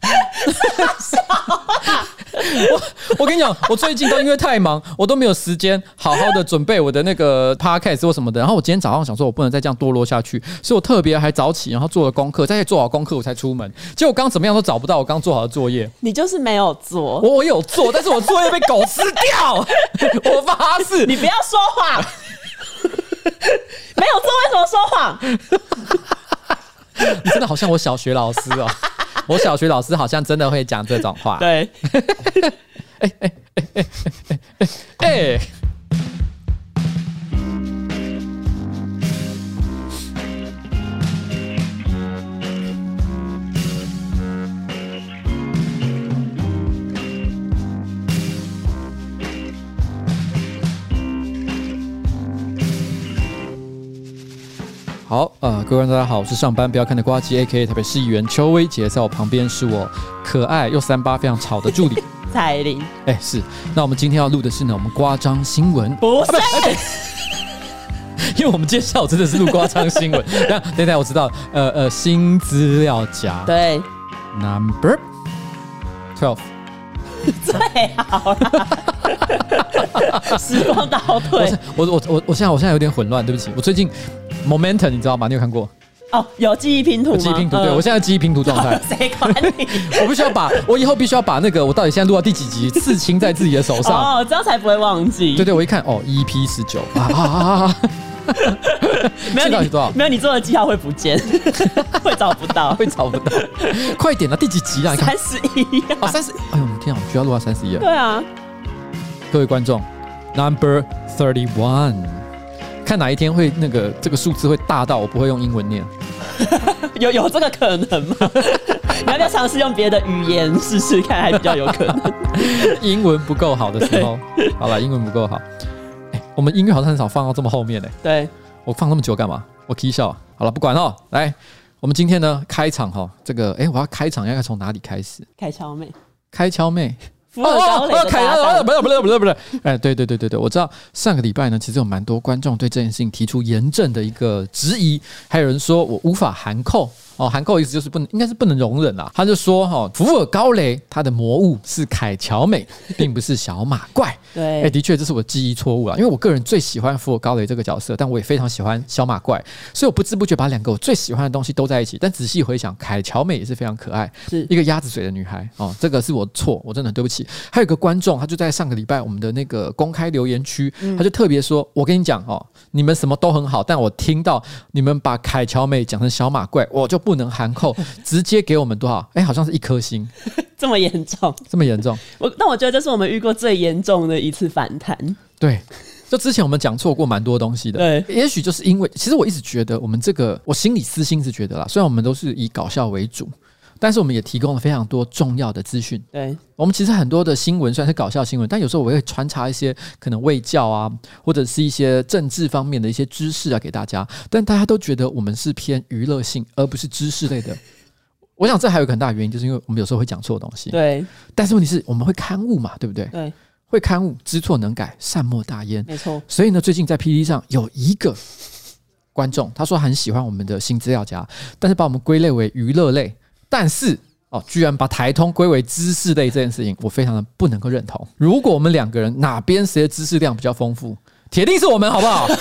我我跟你讲，我最近都因为太忙，我都没有时间好好的准备我的那个 podcast 或什么的。然后我今天早上想说，我不能再这样堕落下去，所以我特别还早起，然后做了功课，再做好功课我才出门。结果刚怎么样都找不到我刚做好的作业。你就是没有做，我我有做，但是我作业被狗吃掉。我发誓，你不要说谎。没有做，为什么说谎？你真的好像我小学老师哦。我小学老师好像真的会讲这种话。对，哎哎哎哎哎哎哎！好，呃，各位观众大家好，我是上班不要看的瓜吉 A.K.A 台北市议员邱威杰，在我旁边是我可爱又三八非常吵的助理 彩玲。哎、欸，是，那我们今天要录的是呢，我们瓜张新闻。不是，因为我们介绍真的是录瓜张新闻。那等等，我知道，呃呃，新资料夹，对，Number Twelve，最好了。时光倒退，我我我我现在我现在有点混乱，对不起，我最近。Momentum，你知道吗？你有看过？哦，有记忆拼图吗？记忆拼图，对，我现在记忆拼图状态。谁管你？我必须要把，我以后必须要把那个我到底现在录到第几集，刺青在自己的手上。哦，这样才不会忘记。对对，我一看，哦，EP 十九啊啊啊啊！没有你多少？没有你做的记号会不见，会找不到，会找不到。快一点啊！第几集啊？三十一啊，三十。哎呦我天啊，需要录到三十一啊？对啊。各位观众，Number Thirty One。看哪一天会那个这个数字会大到我不会用英文念，有有这个可能吗？你要不要尝试用别的语言试试看，还比较有可能。英文不够好的时候，好了，英文不够好。哎，我们音乐好像很少放到这么后面呢。对，我放那么久干嘛？我起笑。好了，不管了。来，我们今天呢开场哈，这个哎，我要开场，应该从哪里开始？开敲妹，开敲妹。哦哦，凯哦，不是不是不是不是，哎，对对对对对，我知道上个礼拜呢，其实有蛮多观众对这件事情提出严正的一个质疑，还有人说我无法含扣。哦，含扣意思就是不能，应该是不能容忍啊。他就说哈、哦，福尔高雷他的魔物是凯乔美，并不是小马怪。对，哎、欸，的确这是我记忆错误了，因为我个人最喜欢福尔高雷这个角色，但我也非常喜欢小马怪，所以我不知不觉把两个我最喜欢的东西都在一起。但仔细回想，凯乔美也是非常可爱，是一个鸭子嘴的女孩。哦，这个是我错，我真的很对不起。还有一个观众，他就在上个礼拜我们的那个公开留言区，他就特别说：“我跟你讲哦，你们什么都很好，但我听到你们把凯乔美讲成小马怪，我就。”不能含扣，直接给我们多少？哎、欸，好像是一颗星，这么严重，这么严重。我那我觉得这是我们遇过最严重的一次反弹。对，就之前我们讲错过蛮多东西的。对，也许就是因为，其实我一直觉得我们这个，我心里私心是觉得啦，虽然我们都是以搞笑为主。但是我们也提供了非常多重要的资讯。对，我们其实很多的新闻虽然是搞笑新闻，但有时候我会穿插一些可能卫教啊，或者是一些政治方面的一些知识啊给大家。但大家都觉得我们是偏娱乐性，而不是知识类的。我想这还有一个很大的原因，就是因为我们有时候会讲错东西。对。但是问题是我们会刊物嘛，对不对？对。会刊物，知错能改，善莫大焉。没错。所以呢，最近在 PTT 上有一个观众，他说很喜欢我们的新资料夹，但是把我们归类为娱乐类。但是哦，居然把台通归为知识类这件事情，我非常的不能够认同。如果我们两个人哪边谁的知识量比较丰富，铁定是我们，好不好？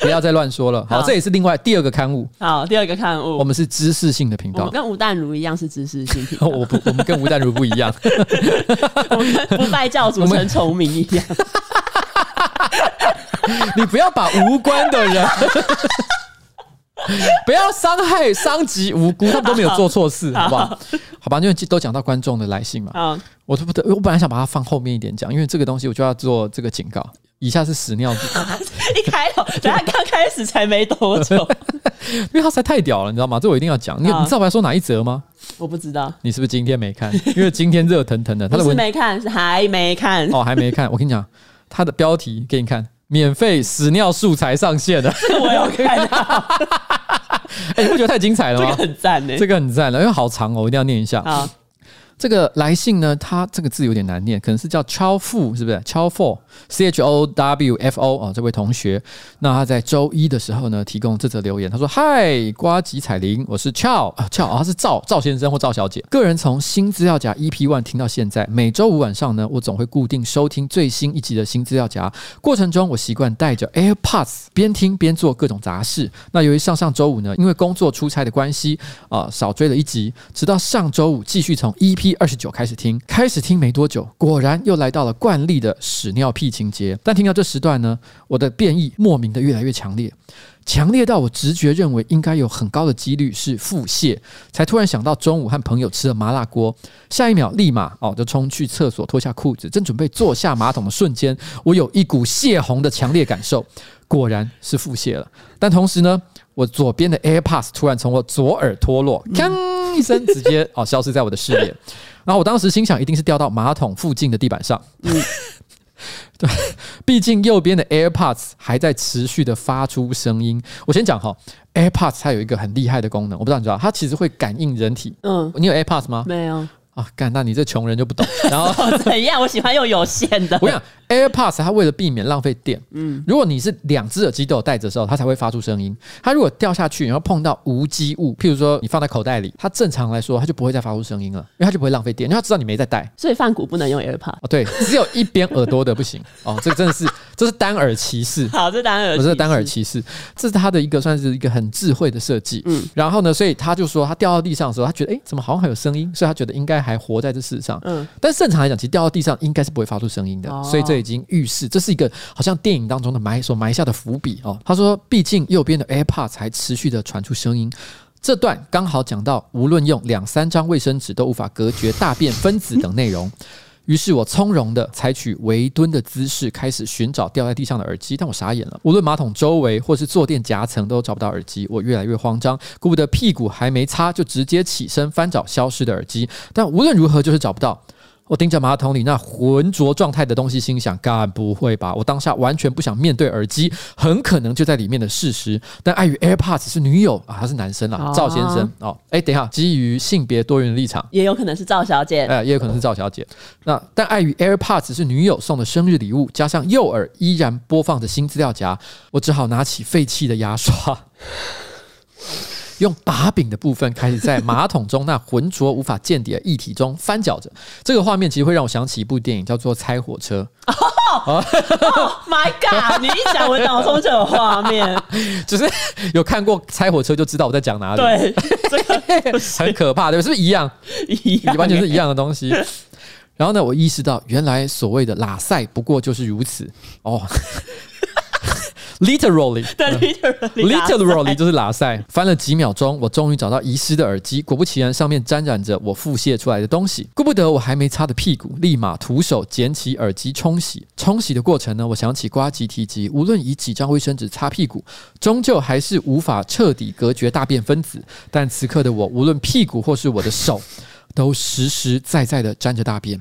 不要再乱说了。好，这也是另外第二个刊物。好，第二个刊物，我们是知识性的频道，跟吴淡如一样是知识性频道。我不，我们跟吴淡如不一样，我们跟不拜教主陈崇明一样。你不要把无关的人。不要伤害、伤及无辜，他们都没有做错事，好不好？好吧，因为都讲到观众的来信嘛。啊，我都不得，我本来想把它放后面一点讲，因为这个东西我就要做这个警告。以下是屎尿屁。一开头，等下刚开始才没多久，因为他实在太屌了，你知道吗？这我一定要讲。你你知道我要说哪一则吗？我不知道。你是不是今天没看？因为今天热腾腾的，他的文没看，是还没看哦，还没看。我跟你讲，他的标题给你看。免费屎尿素材上线了，这个我有看到。哎，你不觉得太精彩了吗？这个很赞呢，这个很赞了，因为好长哦，我一定要念一下。这个来信呢，它这个字有点难念，可能是叫超富，是不是？超 for，C H O W F O 啊，这位同学，那他在周一的时候呢，提供这则留言，他说：“嗨，瓜吉彩铃，我是俏啊，俏啊，他是赵赵先生或赵小姐。个人从新资料夹 EP One 听到现在，每周五晚上呢，我总会固定收听最新一集的新资料夹。过程中，我习惯带着 AirPods 边听边做各种杂事。那由于上上周五呢，因为工作出差的关系啊，少追了一集，直到上周五继续从 EP 二十九开始听。开始听没多久，果然又来到了惯例的屎尿屁情节。但听到这时段呢，我的变异莫名的越来越强烈。强烈到我直觉认为应该有很高的几率是腹泻，才突然想到中午和朋友吃了麻辣锅，下一秒立马哦就冲去厕所脱下裤子，正准备坐下马桶的瞬间，我有一股泄洪的强烈感受，果然是腹泻了。但同时呢，我左边的 AirPods 突然从我左耳脱落，锵一声，直接 哦消失在我的视野。然后我当时心想，一定是掉到马桶附近的地板上。嗯 对，毕竟右边的 AirPods 还在持续的发出声音。我先讲哈，AirPods 它有一个很厉害的功能，我不知道你知道，它其实会感应人体。嗯，你有 AirPods 吗？没有。啊，干，那你这穷人就不懂。然后 怎样？我喜欢用有线的。我想 AirPods 它为了避免浪费电，嗯，如果你是两只耳机都有戴着的时候，它才会发出声音。它如果掉下去，然后碰到无机物，譬如说你放在口袋里，它正常来说它就不会再发出声音了，因为它就不会浪费电，因为它知道你没在戴。所以范谷不能用 AirPods。哦，对，只有一边耳朵的不行。哦，这个真的是这是单耳歧视。好，这单耳，不是单耳歧视，这是它的一个算是一个很智慧的设计。嗯，然后呢，所以他就说他掉到地上的时候，他觉得哎，怎么好像还有声音？所以他觉得应该还活在这世上。嗯，但正常来讲，其实掉到地上应该是不会发出声音的，哦、所以这已经预示这是一个好像电影当中的埋所埋下的伏笔哦。他说，毕竟右边的 AirPods 才持续的传出声音，这段刚好讲到无论用两三张卫生纸都无法隔绝大便分子等内容。于是我从容的采取围蹲的姿势，开始寻找掉在地上的耳机，但我傻眼了。无论马桶周围或是坐垫夹层都找不到耳机，我越来越慌张，顾不得屁股还没擦，就直接起身翻找消失的耳机，但无论如何就是找不到。我盯着马桶里那浑浊状态的东西，心想：该不会吧？我当下完全不想面对耳机很可能就在里面的事实。但碍于 AirPods 是女友啊，他是男生啊，赵、哦、先生哦。哎，等一下，基于性别多元的立场，也有可能是赵小姐，哎，也有可能是赵小姐。那但碍于 AirPods 是女友送的生日礼物，加上右耳依然播放着新资料夹，我只好拿起废弃的牙刷。用把柄的部分开始在马桶中那浑浊无法见底的液体中翻搅着，这个画面其实会让我想起一部电影，叫做《猜火车》。Oh, oh my god！你一讲，我脑中就有画面，就是有看过《猜火车》就知道我在讲哪里。对，这个 很可怕，对吧？是不是一样？一样，完全是一样的东西。然后呢，我意识到原来所谓的拉塞不过就是如此哦。Literally，对，literally，literally 就是拉塞。翻了几秒钟，我终于找到遗失的耳机。果不其然，上面沾染着我腹泻出来的东西。顾不得我还没擦的屁股，立马徒手捡起耳机冲洗。冲洗的过程呢，我想起瓜吉提及，无论以几张卫生纸擦屁股，终究还是无法彻底隔绝大便分子。但此刻的我，无论屁股或是我的手，都实实在在的沾着大便。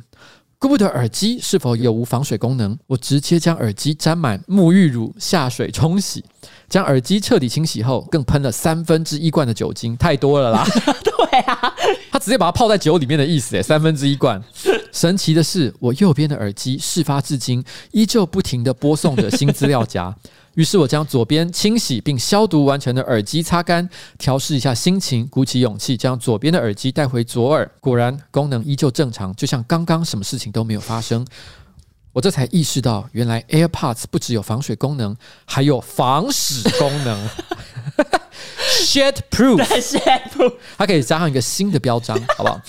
顾不得耳机是否有无防水功能，我直接将耳机沾满沐浴乳下水冲洗，将耳机彻底清洗后，更喷了三分之一罐的酒精，太多了啦！对啊，他直接把它泡在酒里面的意思诶，三分之一罐。神奇的是，我右边的耳机事发至今依旧不停地播送着新资料夹。于是我将左边清洗并消毒完成的耳机擦干，调试一下心情，鼓起勇气将左边的耳机带回左耳。果然功能依旧正常，就像刚刚什么事情都没有发生。我这才意识到，原来 AirPods 不只有防水功能，还有防屎功能。Shit proof，Shit proof，它可以加上一个新的标章，好不好？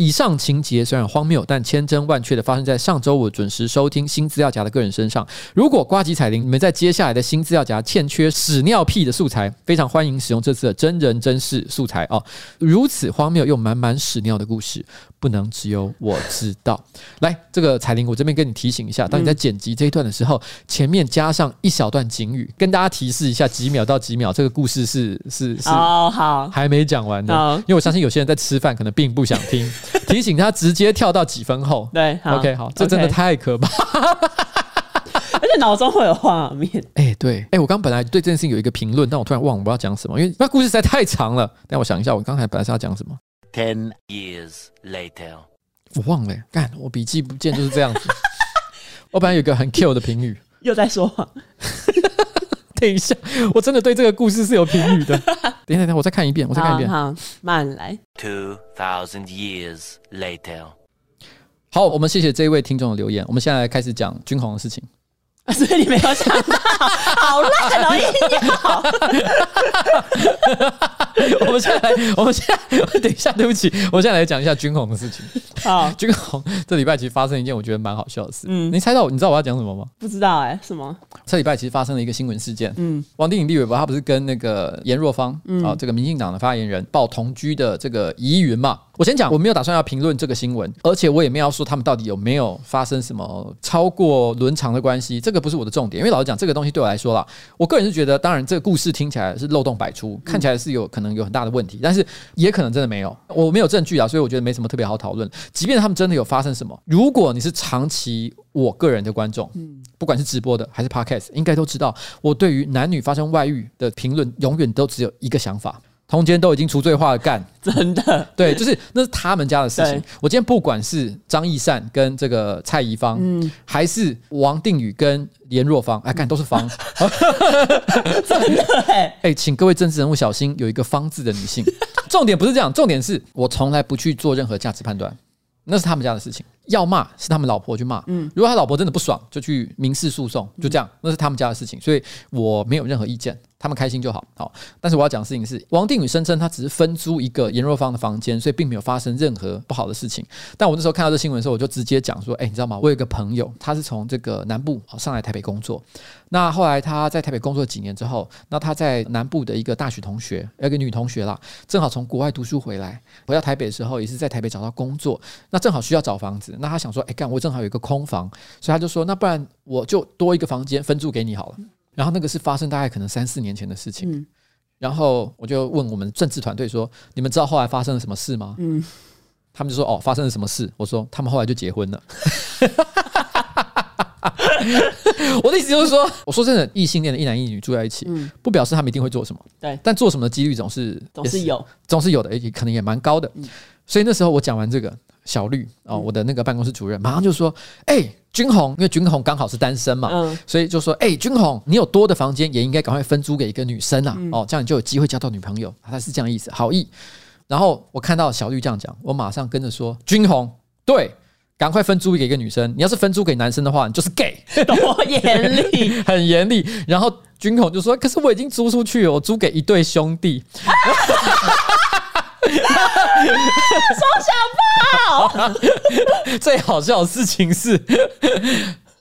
以上情节虽然荒谬，但千真万确的发生在上周五准时收听新资料夹的个人身上。如果瓜吉彩铃，你们在接下来的新资料夹欠缺屎尿屁的素材，非常欢迎使用这次的真人真事素材哦。如此荒谬又满满屎尿的故事，不能只有我知道。来，这个彩铃，我这边跟你提醒一下，当你在剪辑这一段的时候，前面加上一小段警语，跟大家提示一下几秒到几秒，这个故事是是是哦好，还没讲完的，因为我相信有些人在吃饭，可能并不想听。提醒他直接跳到几分后，对，OK，好，这真的太可怕，而且脑中会有画面。哎、欸，对，哎、欸，我刚本来对这件事情有一个评论，但我突然忘了我要讲什么，因为那故事实在太长了。但我想一下，我刚才本来是要讲什么。Ten years later，我忘了、欸，干，我笔记不见就是这样子。我本来有个很 Q 的评语，又在说谎。等一下，我真的对这个故事是有评语的。等一下，等一下，我再看一遍，我再看一遍。好，好，慢来。Two thousand years later。好，我们谢谢这一位听众的留言。我们现在来开始讲军红的事情。所以你没有想到，好烂哦！硬要。我们现在来，我们现在等一下，对不起，我现在来讲一下军红的事情。好，军红这礼拜其实发生一件我觉得蛮好笑的事。嗯，你猜到？你知道我要讲什么吗？不知道哎、欸，什么？这礼拜其实发生了一个新闻事件。嗯，王定颖立伟博，他不是跟那个严若芳啊、嗯哦，这个民进党的发言人报同居的这个疑云嘛？我先讲，我没有打算要评论这个新闻，而且我也没有说他们到底有没有发生什么超过伦常的关系，这个不是我的重点。因为老实讲，这个东西对我来说啦，我个人是觉得，当然这个故事听起来是漏洞百出，看起来是有可能有很大的问题，但是也可能真的没有，我没有证据啊，所以我觉得没什么特别好讨论。即便他们真的有发生什么，如果你是长期我个人的观众，不管是直播的还是 Podcast，应该都知道，我对于男女发生外遇的评论，永远都只有一个想法。通奸都已经除罪化了，干真的对，就是那是他们家的事情。我今天不管是张义善跟这个蔡宜芳，嗯，还是王定宇跟颜若芳，哎，干都是芳，真的哎，哎，请各位政治人物小心，有一个“方”字的女性。重点不是这样，重点是我从来不去做任何价值判断，那是他们家的事情。要骂是他们老婆去骂，嗯，如果他老婆真的不爽，就去民事诉讼，就这样，那是他们家的事情，所以我没有任何意见。他们开心就好，好。但是我要讲的事情是，王定宇声称他只是分租一个颜若芳的房间，所以并没有发生任何不好的事情。但我那时候看到这新闻的时候，我就直接讲说：“哎，你知道吗？我有一个朋友，他是从这个南部上来台北工作。那后来他在台北工作几年之后，那他在南部的一个大学同学，有一个女同学啦，正好从国外读书回来，回到台北的时候，也是在台北找到工作。那正好需要找房子，那他想说：哎，干，我正好有一个空房，所以他就说：那不然我就多一个房间分租给你好了。”然后那个是发生大概可能三四年前的事情，嗯、然后我就问我们政治团队说：“你们知道后来发生了什么事吗？”嗯，他们就说：“哦，发生了什么事？”我说：“他们后来就结婚了。”我的意思就是说，我说真的，异性恋的一男一女住在一起，嗯、不表示他们一定会做什么，对，但做什么的几率总是总是有，总是有的，也可能也蛮高的。嗯、所以那时候我讲完这个。小绿哦，我的那个办公室主任马上就说：“哎、欸，君红，因为君红刚好是单身嘛，嗯、所以就说：哎、欸，君红，你有多的房间，也应该赶快分租给一个女生啊，嗯、哦，这样你就有机会交到女朋友。他是这样意思，好意。然后我看到小绿这样讲，我马上跟着说：君红，对，赶快分租给一个女生。你要是分租给男生的话，你就是 gay，多严厉，很严厉。然后军红就说：可是我已经租出去了，我租给一对兄弟。” 双小炮！最好笑的事情是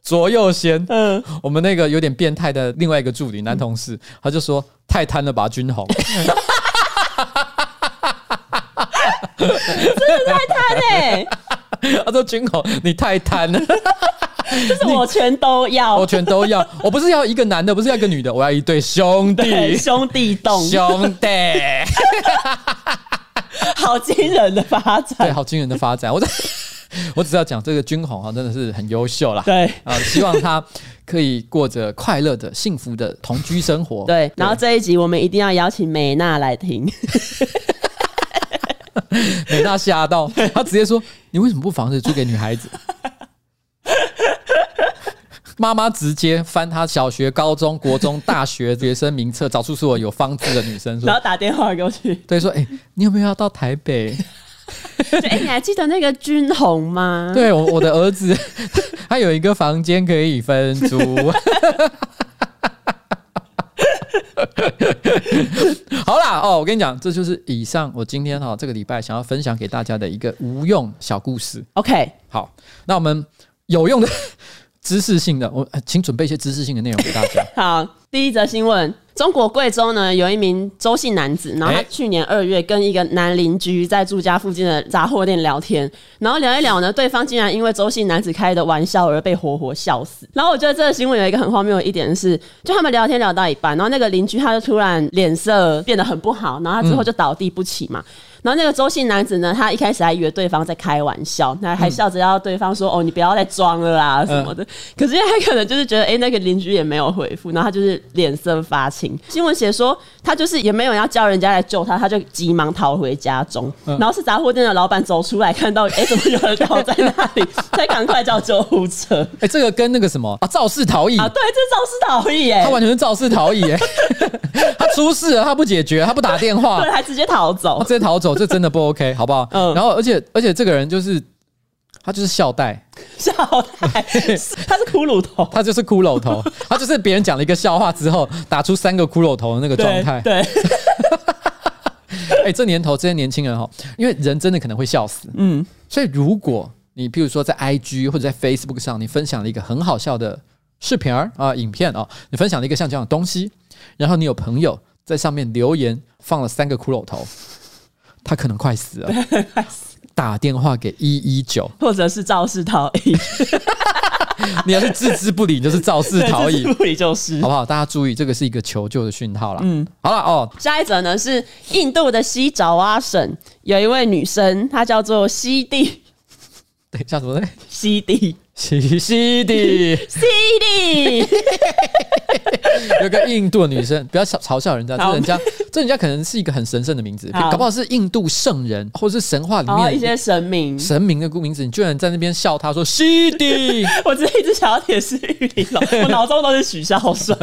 左右先，嗯，我们那个有点变态的另外一个助理男同事，他就说太贪了吧，君红，真的太贪哎！他说君红你太贪了，就是我全都要，我全都要，我不是要一个男的，不是要一个女的，我要一对兄弟，兄弟洞，兄弟。好惊人的发展，对，好惊人的发展。我 我只要讲这个军红哈，真的是很优秀啦。对啊，希望他可以过着快乐的、幸福的同居生活。对，对然后这一集我们一定要邀请美娜来听。美娜吓到，她直接说：“你为什么不房子租给女孩子？”妈妈直接翻她小学、高中、国中、大学学生名册，找出所有有方字的女生，然后打电话给我去，对，说：“哎、欸，你有没有要到台北？” 哎、欸，你还记得那个军红吗？对，我我的儿子，他有一个房间可以分租。好啦，哦，我跟你讲，这就是以上我今天哈这个礼拜想要分享给大家的一个无用小故事。OK，好，那我们有用的。知识性的，我请准备一些知识性的内容给大家。好，第一则新闻：中国贵州呢有一名周姓男子，然后他去年二月跟一个男邻居在住家附近的杂货店聊天，然后聊一聊呢，对方竟然因为周姓男子开的玩笑而被活活笑死。然后我觉得这个新闻有一个很荒谬的一点是，就他们聊天聊到一半，然后那个邻居他就突然脸色变得很不好，然后他之后就倒地不起嘛。嗯然后那个周姓男子呢，他一开始还以为对方在开玩笑，那还笑着要对方说：“嗯、哦，你不要再装了啦什么的。嗯”可是他可能就是觉得，哎、欸，那个邻居也没有回复，然后他就是脸色发青。新闻写说，他就是也没有要叫人家来救他，他就急忙逃回家中。嗯、然后是杂货店的老板走出来，看到，哎、欸，怎么有人倒在那里，才赶快叫救护车。哎、欸，这个跟那个什么啊，肇事逃逸。啊，对，这是肇事逃逸，哎，他完全是肇事逃逸，哎，他出事了，他不解决，他不打电话，对，还直接逃走，直接逃走，这真的不 OK，好不好？嗯。然后，而且，而且这个人就是。他就是笑带，笑带，他是骷髅头，他就是骷髅头，他就是别人讲了一个笑话之后，打出三个骷髅头的那个状态。对，哎、欸，这年头这些年轻人哈，因为人真的可能会笑死，嗯，所以如果你譬如说在 IG 或者在 Facebook 上，你分享了一个很好笑的视频儿啊、影片啊，你分享了一个像这样的东西，然后你有朋友在上面留言放了三个骷髅头，他可能快死了，快死。打电话给一一九，或者是肇事逃逸。你要是置之不理，就是肇事逃逸，不理就是，好不好？大家注意，这个是一个求救的讯号啦。嗯，好了哦。下一则呢是印度的西爪哇省有一位女生，她叫做西蒂。对，叫什么呢？西蒂。西西蒂，西蒂，有个印度的女生，不要嘲嘲笑人家，这人家这人家可能是一个很神圣的名字，搞不好是印度圣人，或是神话里面一些神明。神明的名字，你居然在那边笑他说西迪，我这一直想要铁狮玉玲珑，我脑中都是许孝顺。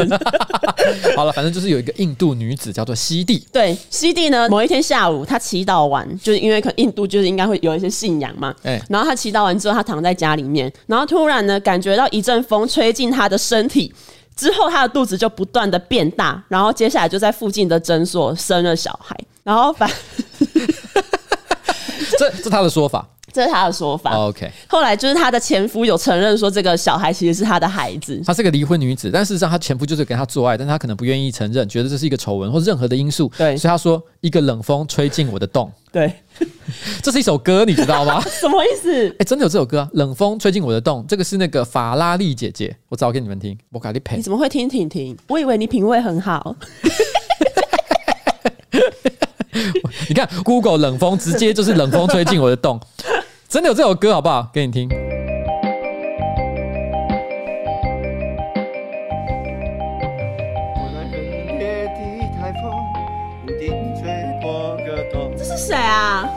好了，反正就是有一个印度女子叫做西蒂，对，西蒂呢，某一天下午她祈祷完，就是因为可印度就是应该会有一些信仰嘛，哎，然后她祈祷完之后，她躺在家里面，然后。突然呢，感觉到一阵风吹进她的身体，之后他的肚子就不断的变大，然后接下来就在附近的诊所生了小孩，然后反，这这他的说法。这是他的说法。OK，后来就是他的前夫有承认说，这个小孩其实是他的孩子。她是个离婚女子，但事实上她前夫就是跟她做爱，但她可能不愿意承认，觉得这是一个丑闻或任何的因素。对，所以她说一个冷风吹进我的洞。对，这是一首歌，你知道吗？什么意思？哎，真的有这首歌啊！冷风吹进我的洞，这个是那个法拉利姐姐，我找给你们听。我给你配。你怎么会听婷婷？我以为你品味很好。你看，Google 冷风直接就是冷风吹进我的洞。真的有这首歌，好不好？给你听。这是谁啊？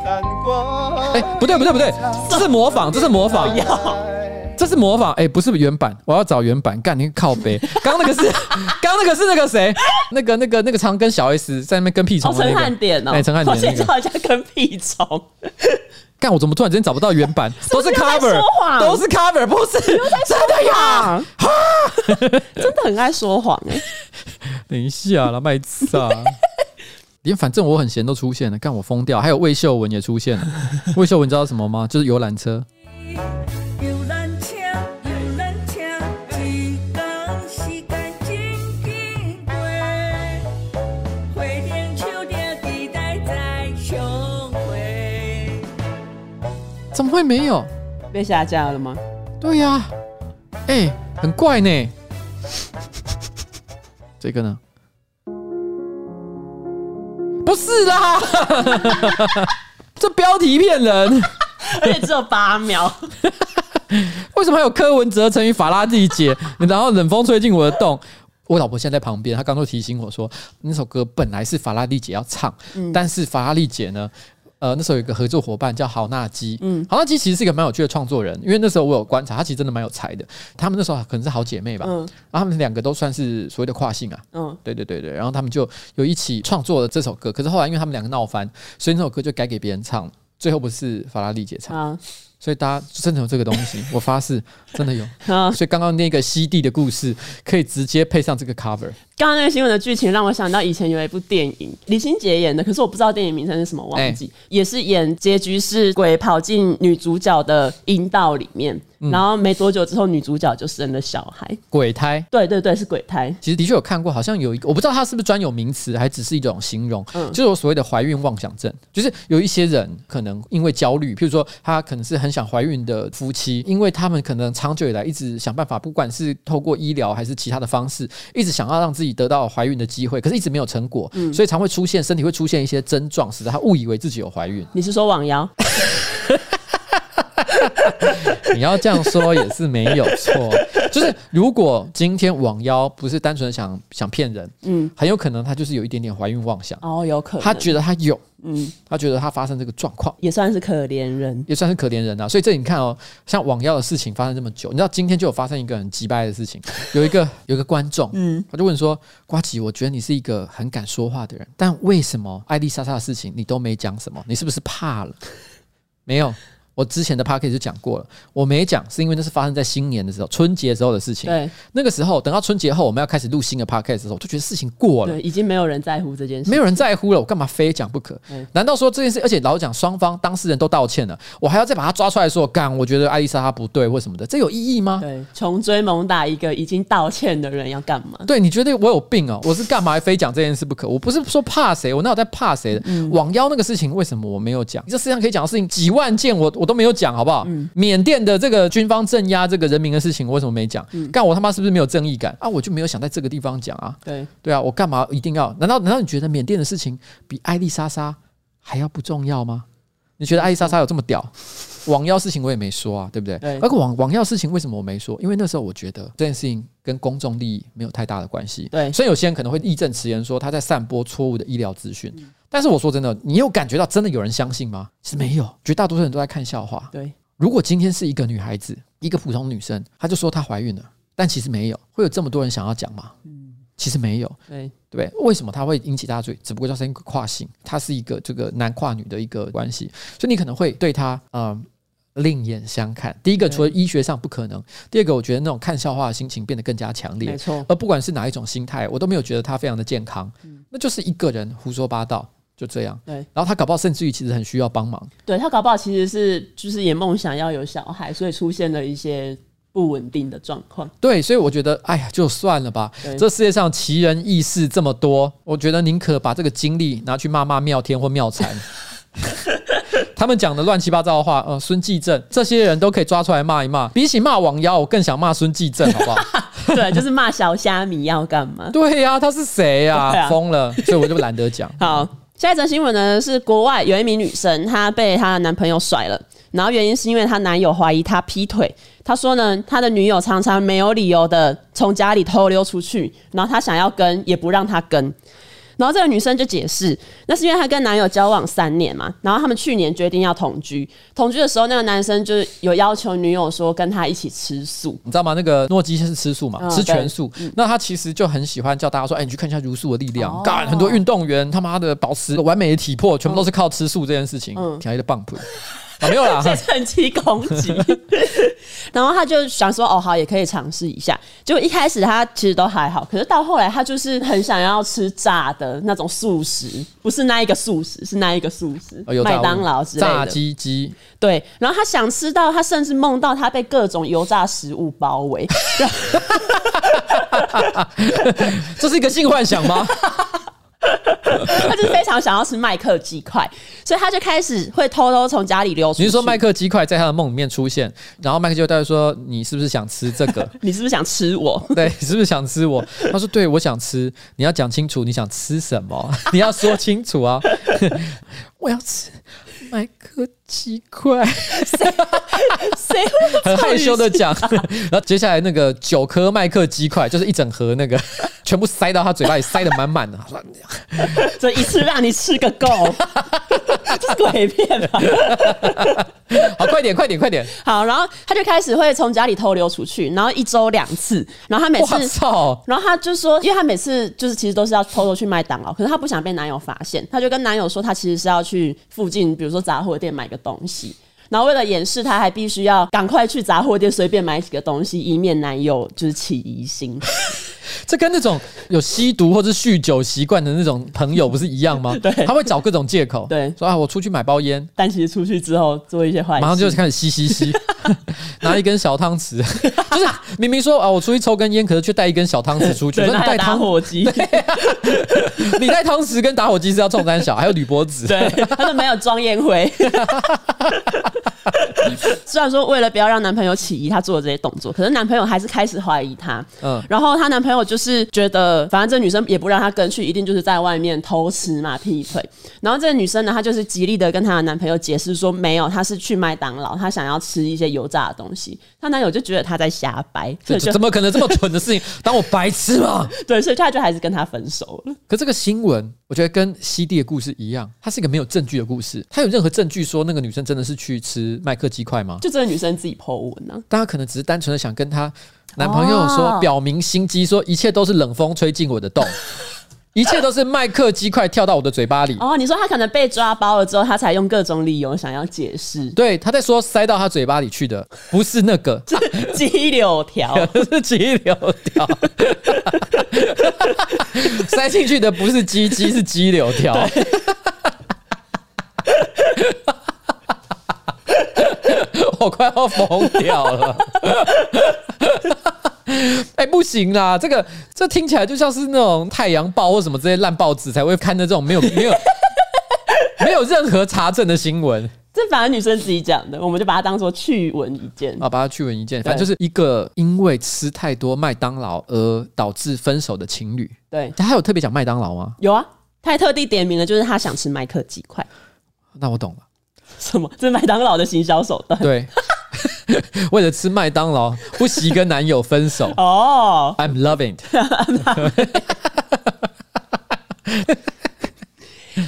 哎，不对，不对，不对，这是模仿，这是模仿，这是模仿。哎，不是原版，我要找原版。干，你靠北。刚刚那个是，刚刚那个是那个谁？那个、那个、那个常跟小 S 在那边跟屁虫。陈汉典哦，哎，陈汉典。我先叫人家跟屁虫。干，我怎么突然间找不到原版？都是 cover，都是 cover，不是真的呀？真的很爱说谎哎！等一下啦，麦子啊，连反正我很闲都出现了，干我疯掉。还有魏秀文也出现了，魏秀文你知道什么吗？就是游览车。怎么会没有？被下架了吗？对呀、啊，哎、欸，很怪呢。这个呢？不是啦，这标题骗人，而且只有八秒。为什么还有柯文哲成于法拉利姐？然后冷风吹进我的洞。我老婆现在在旁边，她刚刚提醒我说，那首歌本来是法拉利姐要唱，嗯、但是法拉利姐呢？呃，那时候有一个合作伙伴叫郝娜基，嗯，郝娜基其实是一个蛮有趣的创作人，因为那时候我有观察，他其实真的蛮有才的。他们那时候可能是好姐妹吧，嗯，然后他们两个都算是所谓的跨性啊，嗯，对对对对，然后他们就有一起创作了这首歌，可是后来因为他们两个闹翻，所以那首歌就改给别人唱，最后不是法拉利姐唱。啊所以大家真的有这个东西，我发誓真的有。所以刚刚那个西地的故事可以直接配上这个 cover。刚刚那个新闻的剧情让我想到以前有一部电影，李心洁演的，可是我不知道电影名称是什么，忘记。也是演结局是鬼跑进女主角的阴道里面。然后没多久之后，女主角就生了小孩，鬼胎。对对对，是鬼胎。其实的确有看过，好像有一个，我不知道它是不是专有名词，还只是一种形容。嗯，就是我所谓的怀孕妄想症，就是有一些人可能因为焦虑，譬如说他可能是很很想怀孕的夫妻，因为他们可能长久以来一直想办法，不管是透过医疗还是其他的方式，一直想要让自己得到怀孕的机会，可是一直没有成果，嗯、所以常会出现身体会出现一些症状，使得他误以为自己有怀孕。你是说网谣？你要这样说也是没有错，就是如果今天网妖不是单纯的想想骗人，嗯，很有可能他就是有一点点怀孕妄想哦，有可能他觉得他有，嗯，他觉得他发生这个状况也算是可怜人，也算是可怜人啊。所以这你看哦，像网妖的事情发生这么久，你知道今天就有发生一个很鸡掰的事情，有一个有一个观众，嗯，他就问说：瓜吉，我觉得你是一个很敢说话的人，但为什么艾丽莎莎的事情你都没讲什么？你是不是怕了？没有。我之前的 podcast 就讲过了，我没讲是因为那是发生在新年的时候，春节时候的事情。对，那个时候等到春节后，我们要开始录新的 podcast 的时候，我就觉得事情过了，对，已经没有人在乎这件事，没有人在乎了，我干嘛非讲不可？难道说这件事，而且老讲双方当事人都道歉了，我还要再把他抓出来说，干，我觉得艾丽莎她不对或什么的，这有意义吗？对，穷追猛打一个已经道歉的人要干嘛？对，你觉得我有病哦？我是干嘛非讲这件事不可？我不是说怕谁，我哪有在怕谁的？嗯、网妖那个事情为什么我没有讲？这世界上可以讲的事情几万件，我我都没有讲，好不好？缅甸的这个军方镇压这个人民的事情，我为什么没讲？干我他妈是不是没有正义感啊？我就没有想在这个地方讲啊？对对啊，我干嘛一定要？难道难道你觉得缅甸的事情比艾丽莎莎还要不重要吗？你觉得艾丽莎莎有这么屌？网妖事情我也没说啊，对不对？对。而网网妖事情为什么我没说？因为那时候我觉得这件事情跟公众利益没有太大的关系。对。所以有些人可能会义正辞严说他在散播错误的医疗资讯。但是我说真的，你有感觉到真的有人相信吗？其实没有，绝大多数人都在看笑话。对。如果今天是一个女孩子，一个普通女生，她就说她怀孕了，但其实没有，会有这么多人想要讲吗？嗯，其实没有，对对，为什么她会引起大家注意？只不过就是一个跨性，它是一个这个男跨女的一个关系，所以你可能会对她嗯另眼相看。第一个，除了医学上不可能；第二个，我觉得那种看笑话的心情变得更加强烈。没错，而不管是哪一种心态，我都没有觉得她非常的健康。嗯，那就是一个人胡说八道。就这样，对。然后他搞不好甚至于其实很需要帮忙，对，他搞不好其实是就是也梦想要有小孩，所以出现了一些不稳定的状况。对，所以我觉得，哎呀，就算了吧。这世界上奇人异事这么多，我觉得宁可把这个精力拿去骂骂妙天或妙禅，他们讲的乱七八糟的话，呃，孙继正这些人都可以抓出来骂一骂。比起骂王妖，我更想骂孙继正，好不好？对，就是骂小虾米要干嘛？对呀、啊，他是谁呀、啊？疯、啊、了，所以我就懒得讲。好。下一则新闻呢，是国外有一名女生，她被她的男朋友甩了，然后原因是因为她男友怀疑她劈腿。她说呢，她的女友常常没有理由的从家里偷溜出去，然后她想要跟也不让她跟。然后这个女生就解释，那是因为她跟男友交往三年嘛，然后他们去年决定要同居。同居的时候，那个男生就是有要求女友说跟他一起吃素，你知道吗？那个诺基是吃素嘛，吃全素。那他其实就很喜欢叫大家说，哎，你去看一下茹素的力量，干很多运动员他妈的保持完美的体魄，全部都是靠吃素这件事情，挺的棒。啊，没有啦，趁机攻击。然后他就想说，哦，好，也可以尝试一下。结果一开始他其实都还好，可是到后来他就是很想要吃炸的那种素食，不是那一个素食，是那一个素食，麦、哦、当劳之类的炸鸡鸡。对，然后他想吃到，他甚至梦到他被各种油炸食物包围。这是一个性幻想吗？他就非常想要吃麦克鸡块，所以他就开始会偷偷从家里溜出去。你是说麦克鸡块在他的梦里面出现，然后麦克就带说：“你是不是想吃这个？你是不是想吃我？对，你是不是想吃我？”他说：“对，我想吃。你要讲清楚你想吃什么，你要说清楚啊！我要吃。”麦克鸡块，谁很害羞的讲，然后接下来那个九颗麦克鸡块，就是一整盒那个，全部塞到他嘴巴里，塞得满满的。他说：“这一次让你吃个够，这是鬼片吧？”好，快点，快点，快点。好，然后他就开始会从家里偷溜出去，然后一周两次，然后他每次，操然后他就说，因为他每次就是其实都是要偷偷去麦当劳，可是他不想被男友发现，他就跟男友说，他其实是要去附近，比如说杂货店买个东西，然后为了掩饰，他还必须要赶快去杂货店随便买几个东西，以免男友就是起疑心。这跟那种有吸毒或者酗酒习惯的那种朋友不是一样吗？对，他会找各种借口，对，说啊，我出去买包烟，但其实出去之后做一些坏事，马上就开始吸吸吸，拿一根小汤匙，就是明明说啊，我出去抽根烟，可是却带一根小汤匙出去，对，带打火机，你带汤匙跟打火机是要冲三小，还有铝箔纸，对，他们没有装烟灰。虽然说为了不要让男朋友起疑，她做了这些动作，可是男朋友还是开始怀疑她。嗯，然后她男朋友就是觉得，反正这女生也不让她跟去，一定就是在外面偷吃嘛，劈腿。然后这个女生呢，她就是极力的跟她的男朋友解释说，没有，她是去麦当劳，她想要吃一些油炸的东西。她男友就觉得她在瞎掰，所以就怎么可能这么蠢的事情？当我白痴吗？对，所以她就还是跟她分手了。可这个新闻，我觉得跟西蒂的故事一样，它是一个没有证据的故事。他有任何证据说那个女生真的是去吃麦克鸡块吗？就这个女生自己 po 文呢、啊？大家可能只是单纯的想跟她男朋友说，哦、表明心机，说一切都是冷风吹进我的洞，一切都是麦克鸡块跳到我的嘴巴里。哦，你说他可能被抓包了之后，他才用各种理由想要解释。对，他在说塞到他嘴巴里去的不是那个鸡柳条，是鸡柳条，塞进去的不是鸡鸡，是鸡柳条。我快要疯掉了！哎，不行啦，这个这听起来就像是那种《太阳报》或什么这些烂报纸才会看的这种没有没有没有任何查证的新闻。这反而女生自己讲的，我们就把它当做趣闻一件啊，把它趣闻一件。反正就是一个因为吃太多麦当劳而导致分手的情侣。对，他有特别讲麦当劳吗？有啊，他还特地点名了，就是他想吃麦克鸡块。那我懂了。什么？这是麦当劳的行销手段？对，为了吃麦当劳，不惜跟男友分手。哦、oh.，I'm loving it。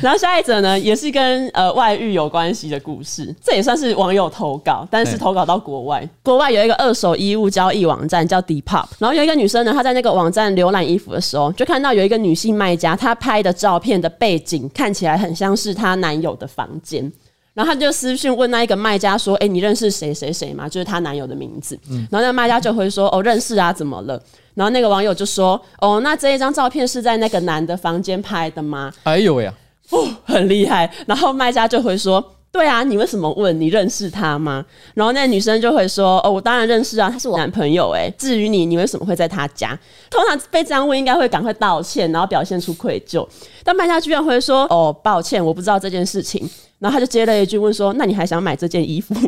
然后下一则呢，也是跟呃外遇有关系的故事，这也算是网友投稿，但是投稿到国外。国外有一个二手衣物交易网站叫 Depop，然后有一个女生呢，她在那个网站浏览衣服的时候，就看到有一个女性卖家，她拍的照片的背景看起来很像是她男友的房间。然后她就私讯问那一个卖家说：“哎，你认识谁谁谁吗？就是她男友的名字。嗯”然后那个卖家就会说：“哦，认识啊，怎么了？”然后那个网友就说：“哦，那这一张照片是在那个男的房间拍的吗？”哎呦喂呀，哦，很厉害。然后卖家就会说：“对啊，你为什么问？你认识他吗？”然后那女生就会说：“哦，我当然认识啊，他是我男朋友。哎，至于你，你为什么会在他家？通常被这样问，应该会赶快道歉，然后表现出愧疚。但卖家居然会说：‘哦，抱歉，我不知道这件事情。’”然后他就接了一句问说：“那你还想买这件衣服吗？”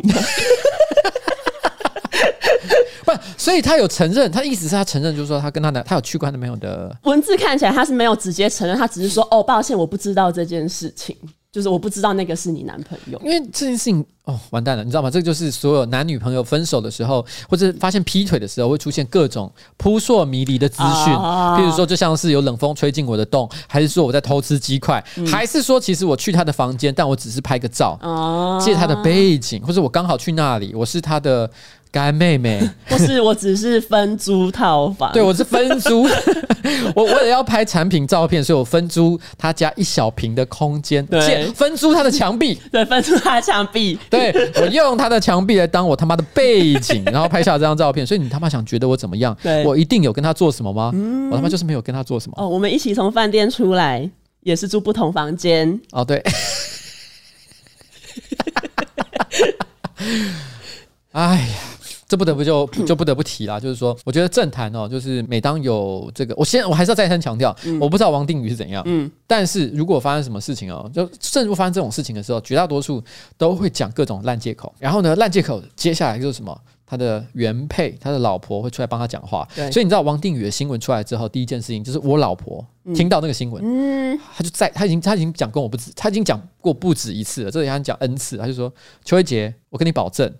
不，所以他有承认，他的意思是他承认，就是说他跟他男，他有去过他男朋友的。文字看起来他是没有直接承认，他只是说：“哦，抱歉，我不知道这件事情。”就是我不知道那个是你男朋友，因为这件事情哦，完蛋了，你知道吗？这个就是所有男女朋友分手的时候，或者发现劈腿的时候，会出现各种扑朔迷离的资讯。哦、譬如说，就像是有冷风吹进我的洞，还是说我在偷吃鸡块，嗯、还是说其实我去他的房间，但我只是拍个照，哦、借他的背景，或者我刚好去那里，我是他的。干妹妹，不是，我只是分租套房。对，我是分租，我为了要拍产品照片，所以我分租他家一小平的空间，对，分租他的墙壁，对，分租他的墙壁，对，我用他的墙壁来当我他妈的背景，然后拍下这张照片。所以你他妈想觉得我怎么样？对，我一定有跟他做什么吗？嗯、我他妈就是没有跟他做什么。哦，我们一起从饭店出来，也是住不同房间。哦，对。哎呀。这不得不就 就不得不提啦，就是说，我觉得政坛哦，就是每当有这个，我先我还是要再三强调，嗯、我不知道王定宇是怎样，嗯，但是如果发生什么事情哦，就正如发生这种事情的时候，绝大多数都会讲各种烂借口，然后呢，烂借口接下来就是什么，他的原配，他的老婆会出来帮他讲话，对。所以你知道王定宇的新闻出来之后，第一件事情就是我老婆听到那个新闻，嗯，他就在他已经他已经讲跟我不止，他已经讲过不止一次了，这里他讲 N 次，他就说邱慧杰，我跟你保证。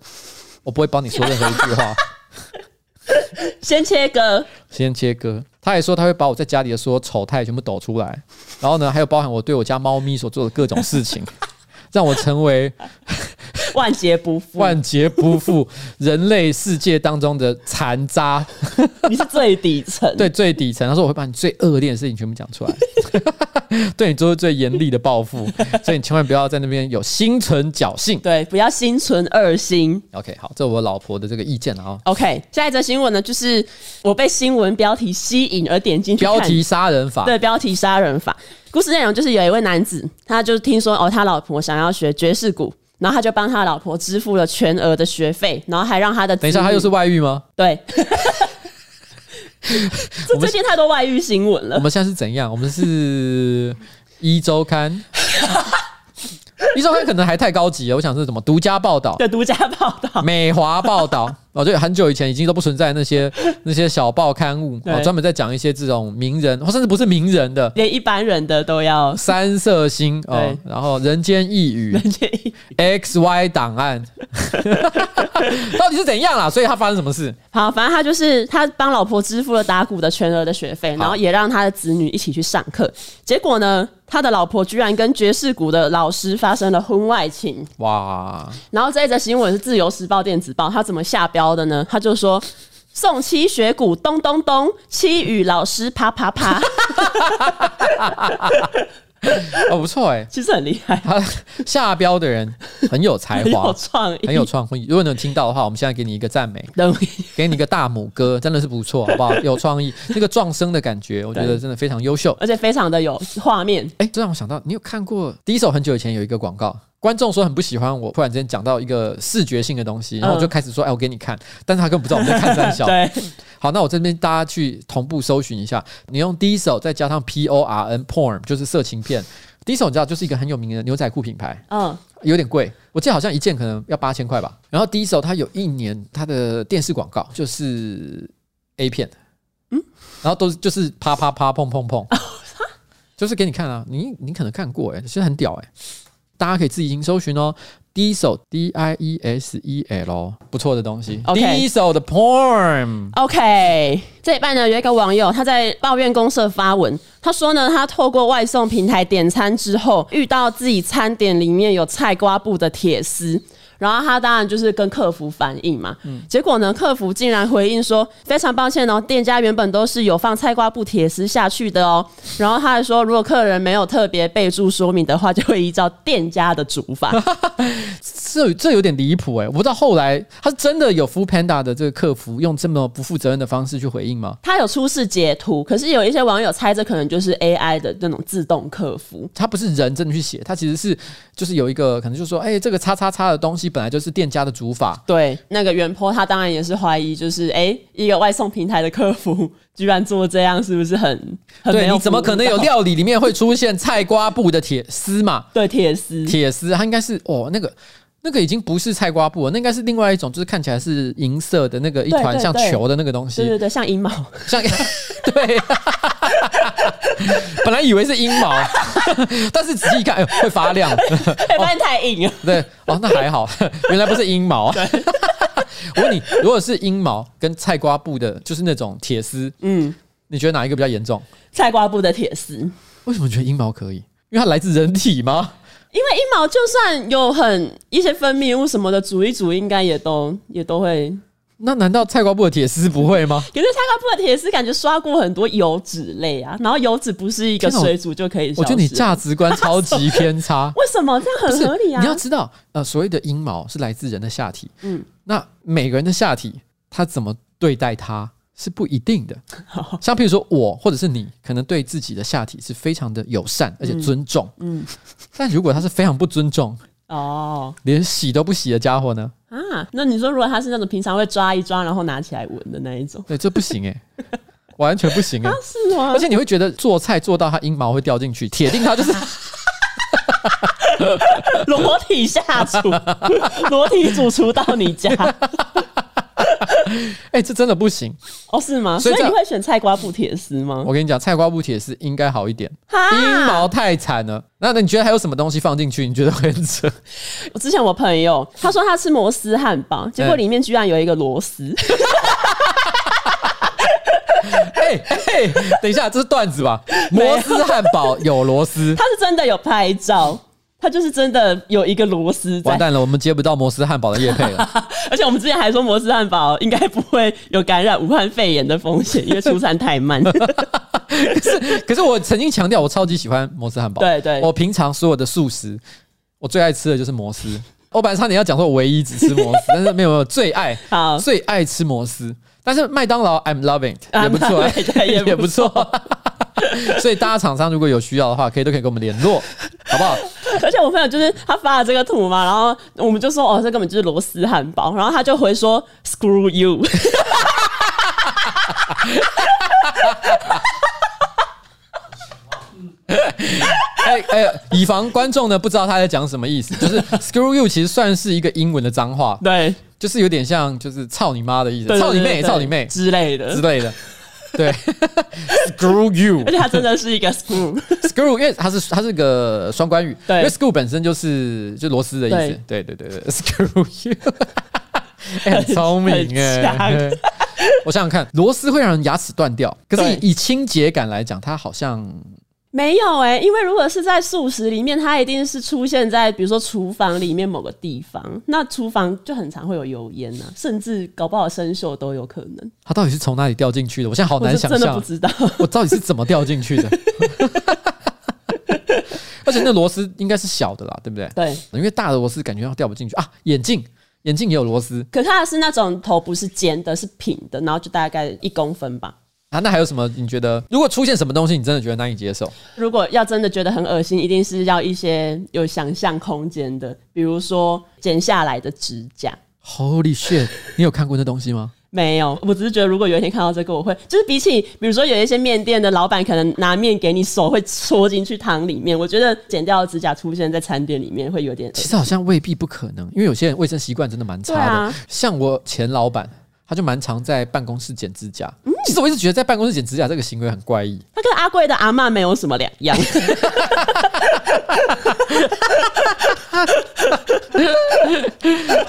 我不会帮你说任何一句话。先切割，先切割。他还说他会把我在家里的所有丑态全部抖出来，然后呢，还有包含我对我家猫咪所做的各种事情，让我成为。万劫不复，万劫不复，人类世界当中的残渣，你是最底层，对，最底层。他说我会把你最恶劣的事情全部讲出来，对你做出最严厉的报复，所以你千万不要在那边有心存侥幸，对，不要心存二心。OK，好，这是我老婆的这个意见啊。OK，下一则新闻呢，就是我被新闻标题吸引而点进去，标题杀人法，对，标题杀人法。故事内容就是有一位男子，他就听说哦，他老婆想要学爵士鼓。然后他就帮他老婆支付了全额的学费，然后还让他的等一下，他又是外遇吗？对，这最近太多外遇新闻了。我们现在是怎样？我们是一周刊，一周刊可能还太高级了，我想是什么独家报道？对，独家报道，美华报道。哦，对，很久以前已经都不存在那些 那些小报刊物，哦，专门在讲一些这种名人，或甚至不是名人的，连一般人的都要三色星哦，然后人间异语，人间，X Y 档案，到底是怎样啦？所以他发生什么事？好，反正他就是他帮老婆支付了打鼓的全额的学费，然后也让他的子女一起去上课。结果呢，他的老婆居然跟爵士鼓的老师发生了婚外情。哇！然后这一则新闻是自由时报电子报，他怎么下标的呢？他就说送妻学鼓咚咚咚，妻与老师啪啪啪。哦，不错哎、欸，其实很厉害。他下标的人很有才华，有创意，很有创意。如果能听到的话，我们现在给你一个赞美，给你一个大拇哥，真的是不错，好不好？有创意，那个撞声的感觉，我觉得真的非常优秀，而且非常的有画面。哎，这让我想到，你有看过第一首很久以前有一个广告，观众说很不喜欢我，突然之间讲到一个视觉性的东西，然后我就开始说，哎，我给你看，但是他根本不知道我们在看三小。对。好，那我这边大家去同步搜寻一下，你用 Diesel 再加上 P O R N Porn，就是色情片。Diesel 你知道就是一个很有名的牛仔裤品牌，嗯，有点贵，我记得好像一件可能要八千块吧。然后 Diesel 它有一年它的电视广告就是 A 片，嗯，然后都是就是啪啪啪砰砰砰，就是给你看啊，你你可能看过哎、欸，其实很屌哎、欸。大家可以自行搜寻哦，Diesel D I E S E L，不错的东西。Okay. Diesel 的 Porn。OK，这一半呢有一个网友他在抱怨公社发文，他说呢，他透过外送平台点餐之后，遇到自己餐点里面有菜瓜布的铁丝。然后他当然就是跟客服反映嘛，嗯，结果呢，客服竟然回应说非常抱歉哦，店家原本都是有放菜瓜布铁丝下去的哦。然后他还说，如果客人没有特别备注说明的话，就会依照店家的煮法。这这有点离谱哎，我不知道后来他是真的有 Foodpanda 的这个客服用这么不负责任的方式去回应吗？他有出示截图，可是有一些网友猜这可能就是 AI 的那种自动客服，他不是人真的去写，他其实是就是有一个可能就是说，哎，这个叉叉叉的东西。本来就是店家的煮法，对那个原 po 他当然也是怀疑，就是哎、欸，一个外送平台的客服居然做这样，是不是很很对？你怎么可能有料理里面会出现菜瓜布的铁丝嘛？对，铁丝，铁丝，它应该是哦，那个那个已经不是菜瓜布了，那应该是另外一种，就是看起来是银色的那个一团像球的那个东西，对对对，像阴毛，像 对。本来以为是阴毛，但是仔细一看，哎呦，会发亮。发现太硬了。对，哦，那还好，原来不是阴毛。我问你，如果是阴毛跟菜瓜布的，就是那种铁丝，嗯，你觉得哪一个比较严重？菜瓜布的铁丝。为什么觉得阴毛可以？因为它来自人体吗？因为阴毛就算有很一些分泌物什么的，煮一煮应该也都也都会。那难道菜瓜布的铁丝不会吗？可是菜瓜布的铁丝感觉刷过很多油脂类啊，然后油脂不是一个水煮就可以。我觉得你价值观超级偏差。为什么这样很合理啊？你要知道，呃，所谓的阴毛是来自人的下体，嗯，那每个人的下体他怎么对待它是不一定的。像譬如说我或者是你，可能对自己的下体是非常的友善而且尊重，嗯，嗯，但如果他是非常不尊重。哦，连洗都不洗的家伙呢？啊，那你说如果他是那种平常会抓一抓，然后拿起来闻的那一种，对，这不行哎，完全不行哎，是吗？而且你会觉得做菜做到他阴毛会掉进去，铁定他就是裸体下厨，裸体主厨到你家。哎、欸，这真的不行哦？是吗？所以，你会选菜瓜布铁丝吗？我跟你讲，菜瓜布铁丝应该好一点，阴毛太惨了。那那你觉得还有什么东西放进去？你觉得会很扯？我之前我朋友他说他吃摩斯汉堡，结果里面居然有一个螺丝。哎哎，等一下，这是段子吧？摩斯汉堡有螺丝，他是真的有拍照。他就是真的有一个螺丝，完蛋了，我们接不到摩斯汉堡的业配了。而且我们之前还说摩斯汉堡应该不会有感染武汉肺炎的风险，因为出餐太慢。可是，可是我曾经强调，我超级喜欢摩斯汉堡。对对，我平常所有的素食，我最爱吃的就是摩斯。我本来差点要讲说，我唯一只吃摩斯，但是没有没有最爱，好最爱吃摩斯。但是麦当劳，I'm loving it，也不错，也不错。所以大家厂商如果有需要的话，可以都可以跟我们联络，好不好？而且我朋友就是他发了这个图嘛，然后我们就说哦，这根本就是螺丝汉堡，然后他就回说 Screw you。哎哎，以防观众呢不知道他在讲什么意思，就是 screw you 其实算是一个英文的脏话，对，就是有点像就是操你妈的意思，操你妹，操你妹之类的之类的。对，screw you，而且它真的是一个 screw，screw，因为它是它是个双关语，对，因为 screw 本身就是就螺丝的意思，对。对对对，screw you，很聪明哎，我想想看，螺丝会让人牙齿断掉，可是以清洁感来讲，它好像。没有哎、欸，因为如果是在素食里面，它一定是出现在比如说厨房里面某个地方，那厨房就很常会有油烟呐、啊，甚至搞不好生锈都有可能。它到底是从哪里掉进去的？我现在好难想象，真的不知道我到底是怎么掉进去的。而且那螺丝应该是小的啦，对不对？对，因为大的螺丝感觉要掉不进去啊。眼镜，眼镜也有螺丝，可是它是那种头不是尖的，是平的，然后就大概一公分吧。啊，那还有什么？你觉得如果出现什么东西，你真的觉得难以接受？如果要真的觉得很恶心，一定是要一些有想象空间的，比如说剪下来的指甲。Holy shit！你有看过那东西吗？没有，我只是觉得如果有一天看到这个，我会就是比起比如说有一些面店的老板可能拿面给你，手会戳进去汤里面，我觉得剪掉的指甲出现在餐点里面会有点。其实好像未必不可能，因为有些人卫生习惯真的蛮差的。啊、像我前老板。他就蛮常在办公室剪指甲。嗯、其实我一直觉得在办公室剪指甲这个行为很怪异。他跟阿贵的阿妈没有什么两样。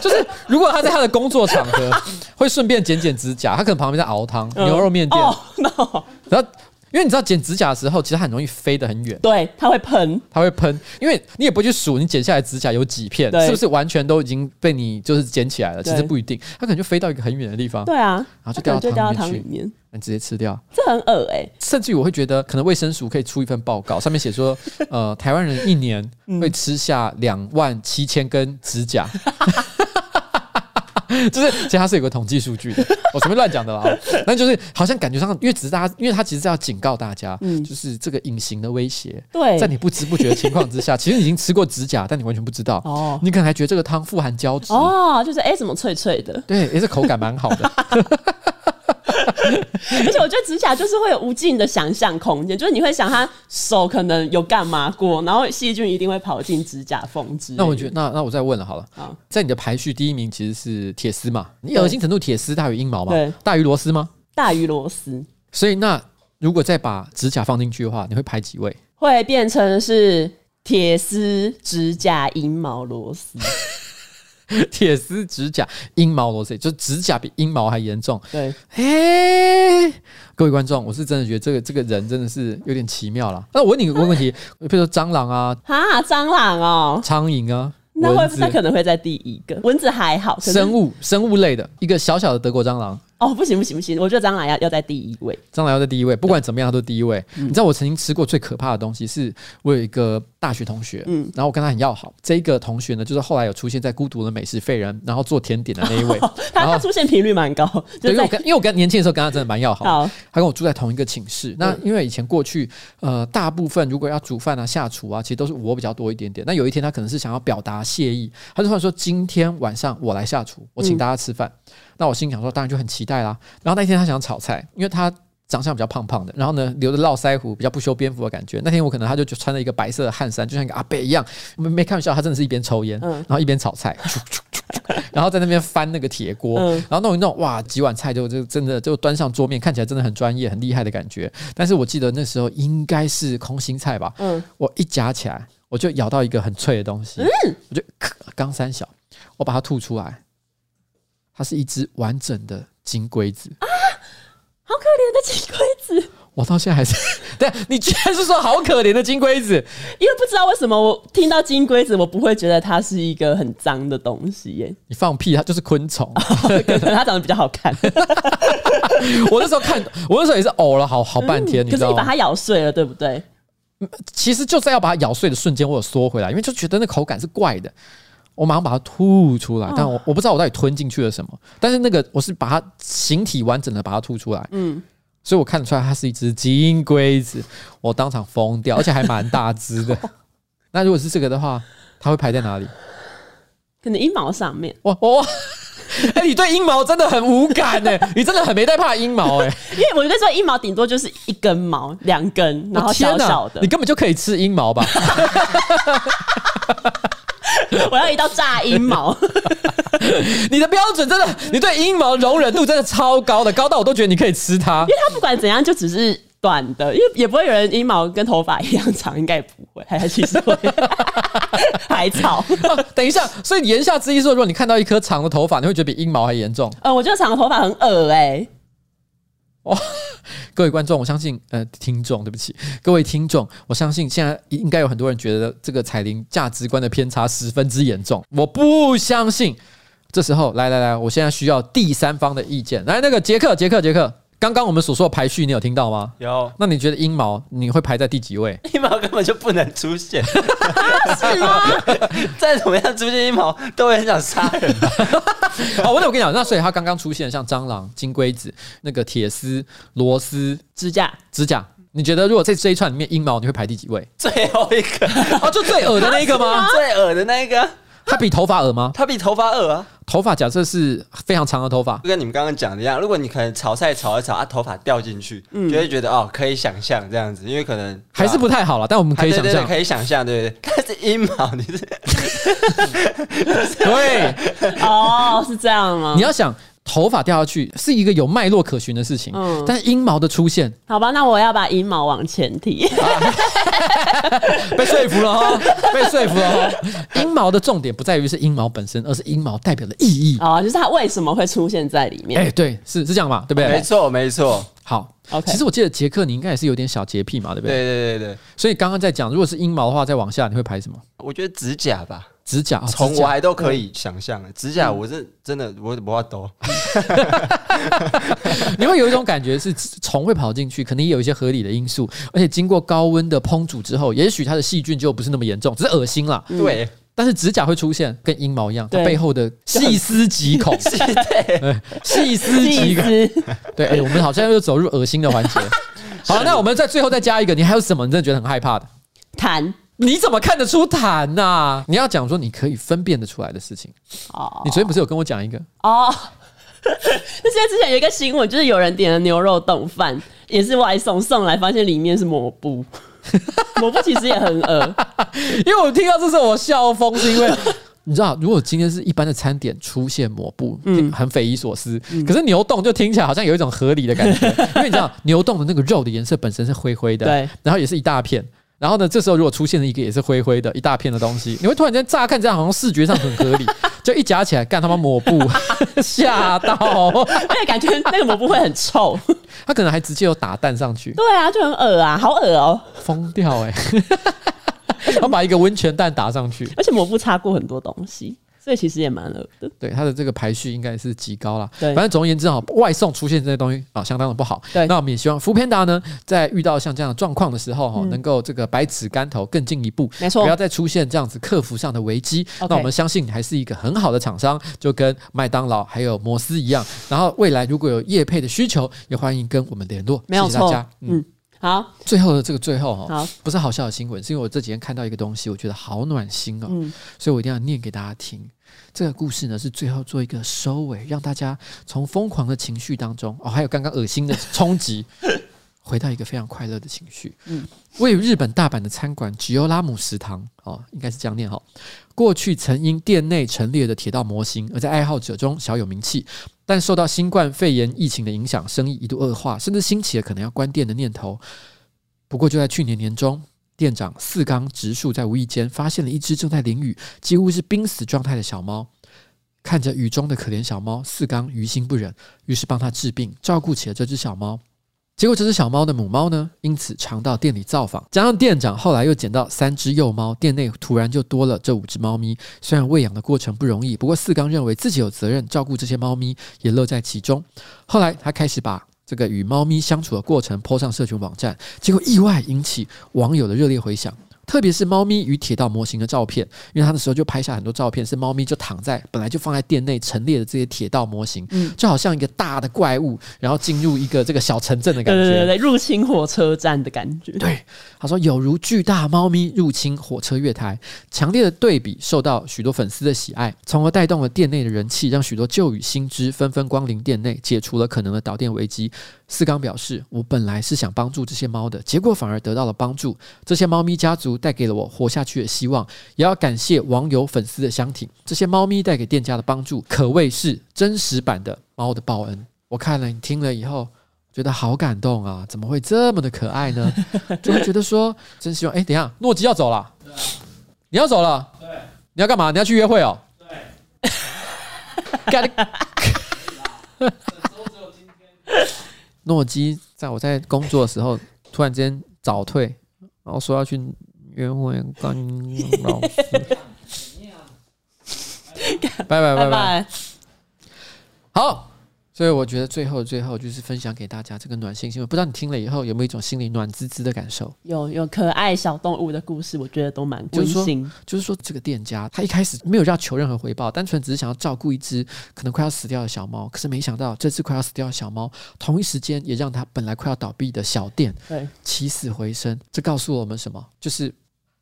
就是如果他在他的工作场合会顺便剪剪指甲，他可能旁边在熬汤、嗯、牛肉面店。哦 no 然后。因为你知道剪指甲的时候，其实它很容易飞得很远。对，它会喷，它会喷。因为你也不会去数你剪下来指甲有几片，是不是完全都已经被你就是剪起来了？其实不一定，它可能就飞到一个很远的地方。对啊，然后就掉到汤里面，你直接吃掉，这很恶哎。甚至于我会觉得，可能卫生署可以出一份报告，上面写说，呃，台湾人一年会吃下两万七千根指甲。就是，其实它是有个统计数据的，我随便乱讲的啦。那就是好像感觉上，因为只是大家，因为它其实是要警告大家，嗯，就是这个隐形的威胁。对，在你不知不觉的情况之下，其实你已经吃过指甲，但你完全不知道。哦，你可能还觉得这个汤富含胶质。哦，就是哎，怎么脆脆的？对，也是口感蛮好的。而且我觉得指甲就是会有无尽的想象空间，就是你会想他手可能有干嘛过，然后细菌一定会跑进指甲缝之。那我觉得，那那我再问了好了，好，在你的排序第一名其实是铁丝嘛？你恶心程度铁丝大于阴毛吗？对，大于螺丝吗？大于螺丝。所以那如果再把指甲放进去的话，你会排几位？会变成是铁丝、指甲、阴毛、螺丝。铁丝、指甲、阴毛螺丝，就指甲比阴毛还严重。对，嘿，各位观众，我是真的觉得这个这个人真的是有点奇妙了。那我问你一个问题，比如说蟑螂啊，啊，蟑螂哦，苍蝇啊，那会不会可能会在第一个？蚊子还好，生物生物类的一个小小的德国蟑螂。哦，不行不行不行！我觉得蟑螂要要在第一位，蟑螂要在第一位，不管怎么样，它都第一位。嗯、你知道我曾经吃过最可怕的东西，是我有一个大学同学，嗯，然后我跟他很要好。这个同学呢，就是后来有出现在《孤独的美食废人》，然后做甜点的那一位。哦、他他出现频率蛮高，对，因为我跟因为我跟年轻的时候跟他真的蛮要好。好，他跟我住在同一个寝室。那因为以前过去，呃，大部分如果要煮饭啊、下厨啊，其实都是我比较多一点点。那有一天他可能是想要表达谢意，他就突然说：“今天晚上我来下厨，我请大家吃饭。嗯”那我心想说，当然就很期待啦。然后那天他想炒菜，因为他长相比较胖胖的，然后呢留着络腮胡，比较不修边幅的感觉。那天我可能他就穿了一个白色的汗衫，就像一个阿伯一样。我们没开玩笑，他真的是一边抽烟，然后一边炒菜，然后在那边翻那个铁锅，然后弄一弄，哇，几碗菜就就真的就端上桌面，看起来真的很专业、很厉害的感觉。但是我记得那时候应该是空心菜吧？嗯，我一夹起来，我就咬到一个很脆的东西，我就刚三小，我把它吐出来。它是一只完整的金龟子啊，好可怜的金龟子！我到现在还是，对，你居然是说好可怜的金龟子？因为不知道为什么我听到金龟子，我不会觉得它是一个很脏的东西耶。你放屁，它就是昆虫，可能它长得比较好看。我那时候看，我那时候也是呕了好好半天，嗯、可是你把它咬碎了，对不对？其实就在要把它咬碎的瞬间，我有缩回来，因为就觉得那口感是怪的。我马上把它吐出来，但我我不知道我到底吞进去了什么。但是那个我是把它形体完整的把它吐出来，嗯，所以我看得出来它是一只金龟子，我当场疯掉，而且还蛮大只的。那如果是这个的话，它会排在哪里？可能阴毛上面。哇哇！哎、欸，你对阴毛真的很无感哎，你真的很没在怕阴毛哎，因为我觉得说阴毛顶多就是一根毛、两根，然后小小的，你根本就可以吃阴毛吧？我要一道炸阴毛。你的标准真的，你对阴毛容忍度真的超高的，高到我都觉得你可以吃它。因为它不管怎样，就只是短的，因为也不会有人阴毛跟头发一样长，应该也不会，还还其实会 海草、啊。等一下，所以言下之意说，如果你看到一颗长的头发，你会觉得比阴毛还严重？呃，我觉得长的头发很恶哎、欸。哇，各位观众，我相信呃，听众，对不起，各位听众，我相信现在应该有很多人觉得这个彩铃价值观的偏差十分之严重。我不相信。这时候，来来来，我现在需要第三方的意见。来，那个杰克，杰克，杰克，刚刚我们所说的排序，你有听到吗？有。那你觉得阴毛你会排在第几位？阴毛根本就不能出现，是吗？再怎么样出现阴毛，都会很想杀人。好，我那我跟你讲，那所以它刚刚出现像蟑螂、金龟子、那个铁丝、螺丝、指甲、指甲，你觉得如果在这一串里面阴毛，你会排第几位？最后一个哦，就最恶的那个吗？最恶的那个。它比头发耳吗？它比头发耳啊！头发假设是非常长的头发，就跟你们刚刚讲的一样，如果你可能炒菜炒一炒啊，头发掉进去，嗯，就会觉得哦，可以想象这样子，因为可能还是不太好了，但我们可以想象，可以想象，对不对？但是阴毛，你是 对哦，是这样吗？你要想。头发掉下去是一个有脉络可循的事情，嗯，但是阴毛的出现，好吧，那我要把阴毛往前提，被说服了哈，被说服了哈。阴毛的重点不在于是阴毛本身，而是阴毛代表的意义哦，就是它为什么会出现在里面？哎，对，是是这样嘛，对不对？没错，没错。好，OK。其实我记得杰克，你应该也是有点小洁癖嘛，对不对？对对对对。所以刚刚在讲，如果是阴毛的话，再往下你会排什么？我觉得指甲吧。指甲，虫我还都可以想象。指甲，我是真的，我不怕抖。你会有一种感觉是虫会跑进去，肯定也有一些合理的因素，而且经过高温的烹煮之后，也许它的细菌就不是那么严重，只是恶心了。对，但是指甲会出现跟阴毛一样，它背后的 细思极恐，对，细思极恐。对，哎，我们好像又走入恶心的环节。好，那我们在最后再加一个，你还有什么你真的觉得很害怕的？痰。你怎么看得出痰呐、啊？你要讲说你可以分辨得出来的事情。哦，你昨天不是有跟我讲一个？哦，那现在之前有一个新闻，就是有人点了牛肉冻饭，也是外送送来，发现里面是抹布。抹布其实也很恶，因为我听到这时候我笑疯，是因为你知道，如果今天是一般的餐点出现抹布，嗯，很匪夷所思。嗯、可是牛冻就听起来好像有一种合理的感觉，因为你知道牛冻的那个肉的颜色本身是灰灰的，对，然后也是一大片。然后呢，这时候如果出现了一个也是灰灰的一大片的东西，你会突然间乍看这样好像视觉上很合理，就一夹起来，干他妈抹布，吓到，而且感觉那个抹布会很臭，他可能还直接有打蛋上去，对啊，就很恶啊，好恶哦，疯掉哎、欸，他把一个温泉蛋打上去，而且抹布擦过很多东西。这其实也蛮恶的，对它的这个排序应该是极高了。对，反正总而言之啊，外送出现这些东西啊，相当的不好。对，那我们也希望 foodpanda 呢，在遇到像这样的状况的时候哈，能够这个百尺竿头更进一步，没错，不要再出现这样子客服上的危机。那我们相信你还是一个很好的厂商，就跟麦当劳还有摩斯一样。然后未来如果有业配的需求，也欢迎跟我们联络。没有错，谢谢大家。嗯。好，最后的这个最后哈，好，不是好笑的新闻，是因为我这几天看到一个东西，我觉得好暖心哦，嗯，所以我一定要念给大家听。这个故事呢，是最后做一个收尾，让大家从疯狂的情绪当中，哦，还有刚刚恶心的冲击，回到一个非常快乐的情绪。嗯，位于日本大阪的餐馆吉欧拉姆食堂，哦，应该是这样念哈。过去曾因店内陈列的铁道模型而在爱好者中小有名气，但受到新冠肺炎疫情的影响，生意一度恶化，甚至兴起了可能要关店的念头。不过就在去年年中，店长四刚直树在无意间发现了一只正在淋雨、几乎是濒死状态的小猫。看着雨中的可怜小猫，四刚于心不忍，于是帮他治病，照顾起了这只小猫。结果，这只小猫的母猫呢，因此常到店里造访。加上店长后来又捡到三只幼猫，店内突然就多了这五只猫咪。虽然喂养的过程不容易，不过四刚认为自己有责任照顾这些猫咪，也乐在其中。后来，他开始把这个与猫咪相处的过程泼上社群网站，结果意外引起网友的热烈回响。特别是猫咪与铁道模型的照片，因为他那时候就拍下很多照片，是猫咪就躺在本来就放在店内陈列的这些铁道模型，嗯，就好像一个大的怪物，然后进入一个这个小城镇的感觉，对对对，入侵火车站的感觉。对，他说有如巨大猫咪入侵火车月台，强烈的对比受到许多粉丝的喜爱，从而带动了店内的人气，让许多旧与新知纷纷光临店内，解除了可能的导电危机。四刚表示：“我本来是想帮助这些猫的，结果反而得到了帮助。这些猫咪家族带给了我活下去的希望，也要感谢网友粉丝的相挺。这些猫咪带给店家的帮助，可谓是真实版的猫的报恩。我看了，你听了以后，觉得好感动啊！怎么会这么的可爱呢？就会觉得说，真希望……哎，等一下，诺基要走了，对你要走了，对，你要干嘛？你要去约会哦？对，干。” 诺基在我在工作的时候突然间早退，然后说要去约会跟老师。拜拜拜拜，好。所以我觉得最后最后就是分享给大家这个暖心新闻，不知道你听了以后有没有一种心里暖滋滋的感受？有有可爱小动物的故事，我觉得都蛮温馨。就是说这个店家他一开始没有要求任何回报，单纯只是想要照顾一只可能快要死掉的小猫，可是没想到这只快要死掉的小猫，同一时间也让他本来快要倒闭的小店对起死回生。这告诉我们什么？就是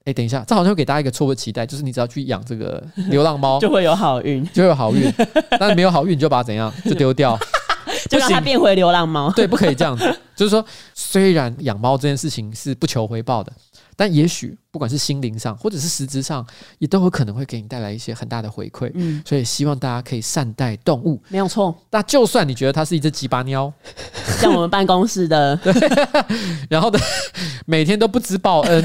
哎，等一下，这好像会给大家一个错误的期待，就是你只要去养这个流浪猫，就会有好运，就会有好运。但是没有好运，你就把它怎样？就丢掉，就让它变回流浪猫。对，不可以这样子。就是说，虽然养猫这件事情是不求回报的，但也许不管是心灵上或者是实质上，也都有可能会给你带来一些很大的回馈。嗯，所以希望大家可以善待动物，没有错。那就算你觉得它是一只鸡巴喵，像我们办公室的，对，然后的每天都不知报恩。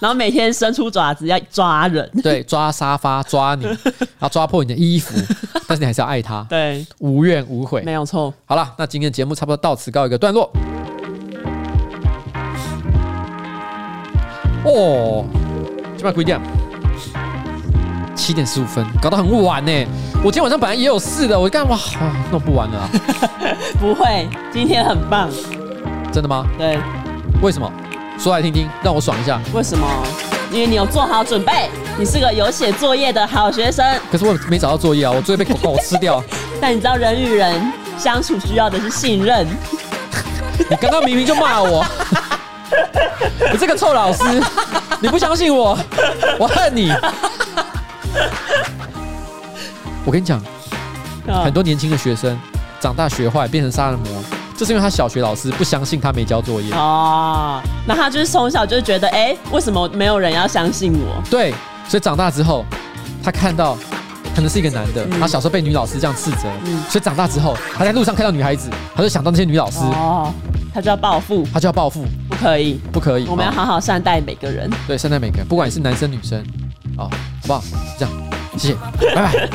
然后每天伸出爪子要抓人，对，抓沙发，抓你，然后抓破你的衣服，但是你还是要爱他，对，无怨无悔，没有错。好了，那今天的节目差不多到此告一个段落。哦，这边几点？七点十五分，搞得很晚呢。我今天晚上本来也有事的，我干嘛弄不完了啊？不会，今天很棒。真的吗？对。为什么？说来听听，让我爽一下。为什么？因为你有做好准备，你是个有写作业的好学生。可是我没找到作业啊，我作业被狗狗吃掉。但你知道人与人相处需要的是信任。你刚刚明明就骂我，你这个臭老师，你不相信我，我恨你。我跟你讲，很多年轻的学生长大学坏，变成杀人魔。就是因为他小学老师不相信他没交作业。哦，那他就是从小就觉得，哎，为什么没有人要相信我？对，所以长大之后，他看到可能是一个男的，他小时候被女老师这样斥责，所以长大之后，他在路上看到女孩子，他就想到那些女老师，哦，他就要报复，他就要报复，不可以，不可以，我们要好好善待每个人，对，善待每个人，不管你是男生女生，好，好不好？这样，谢谢，拜拜。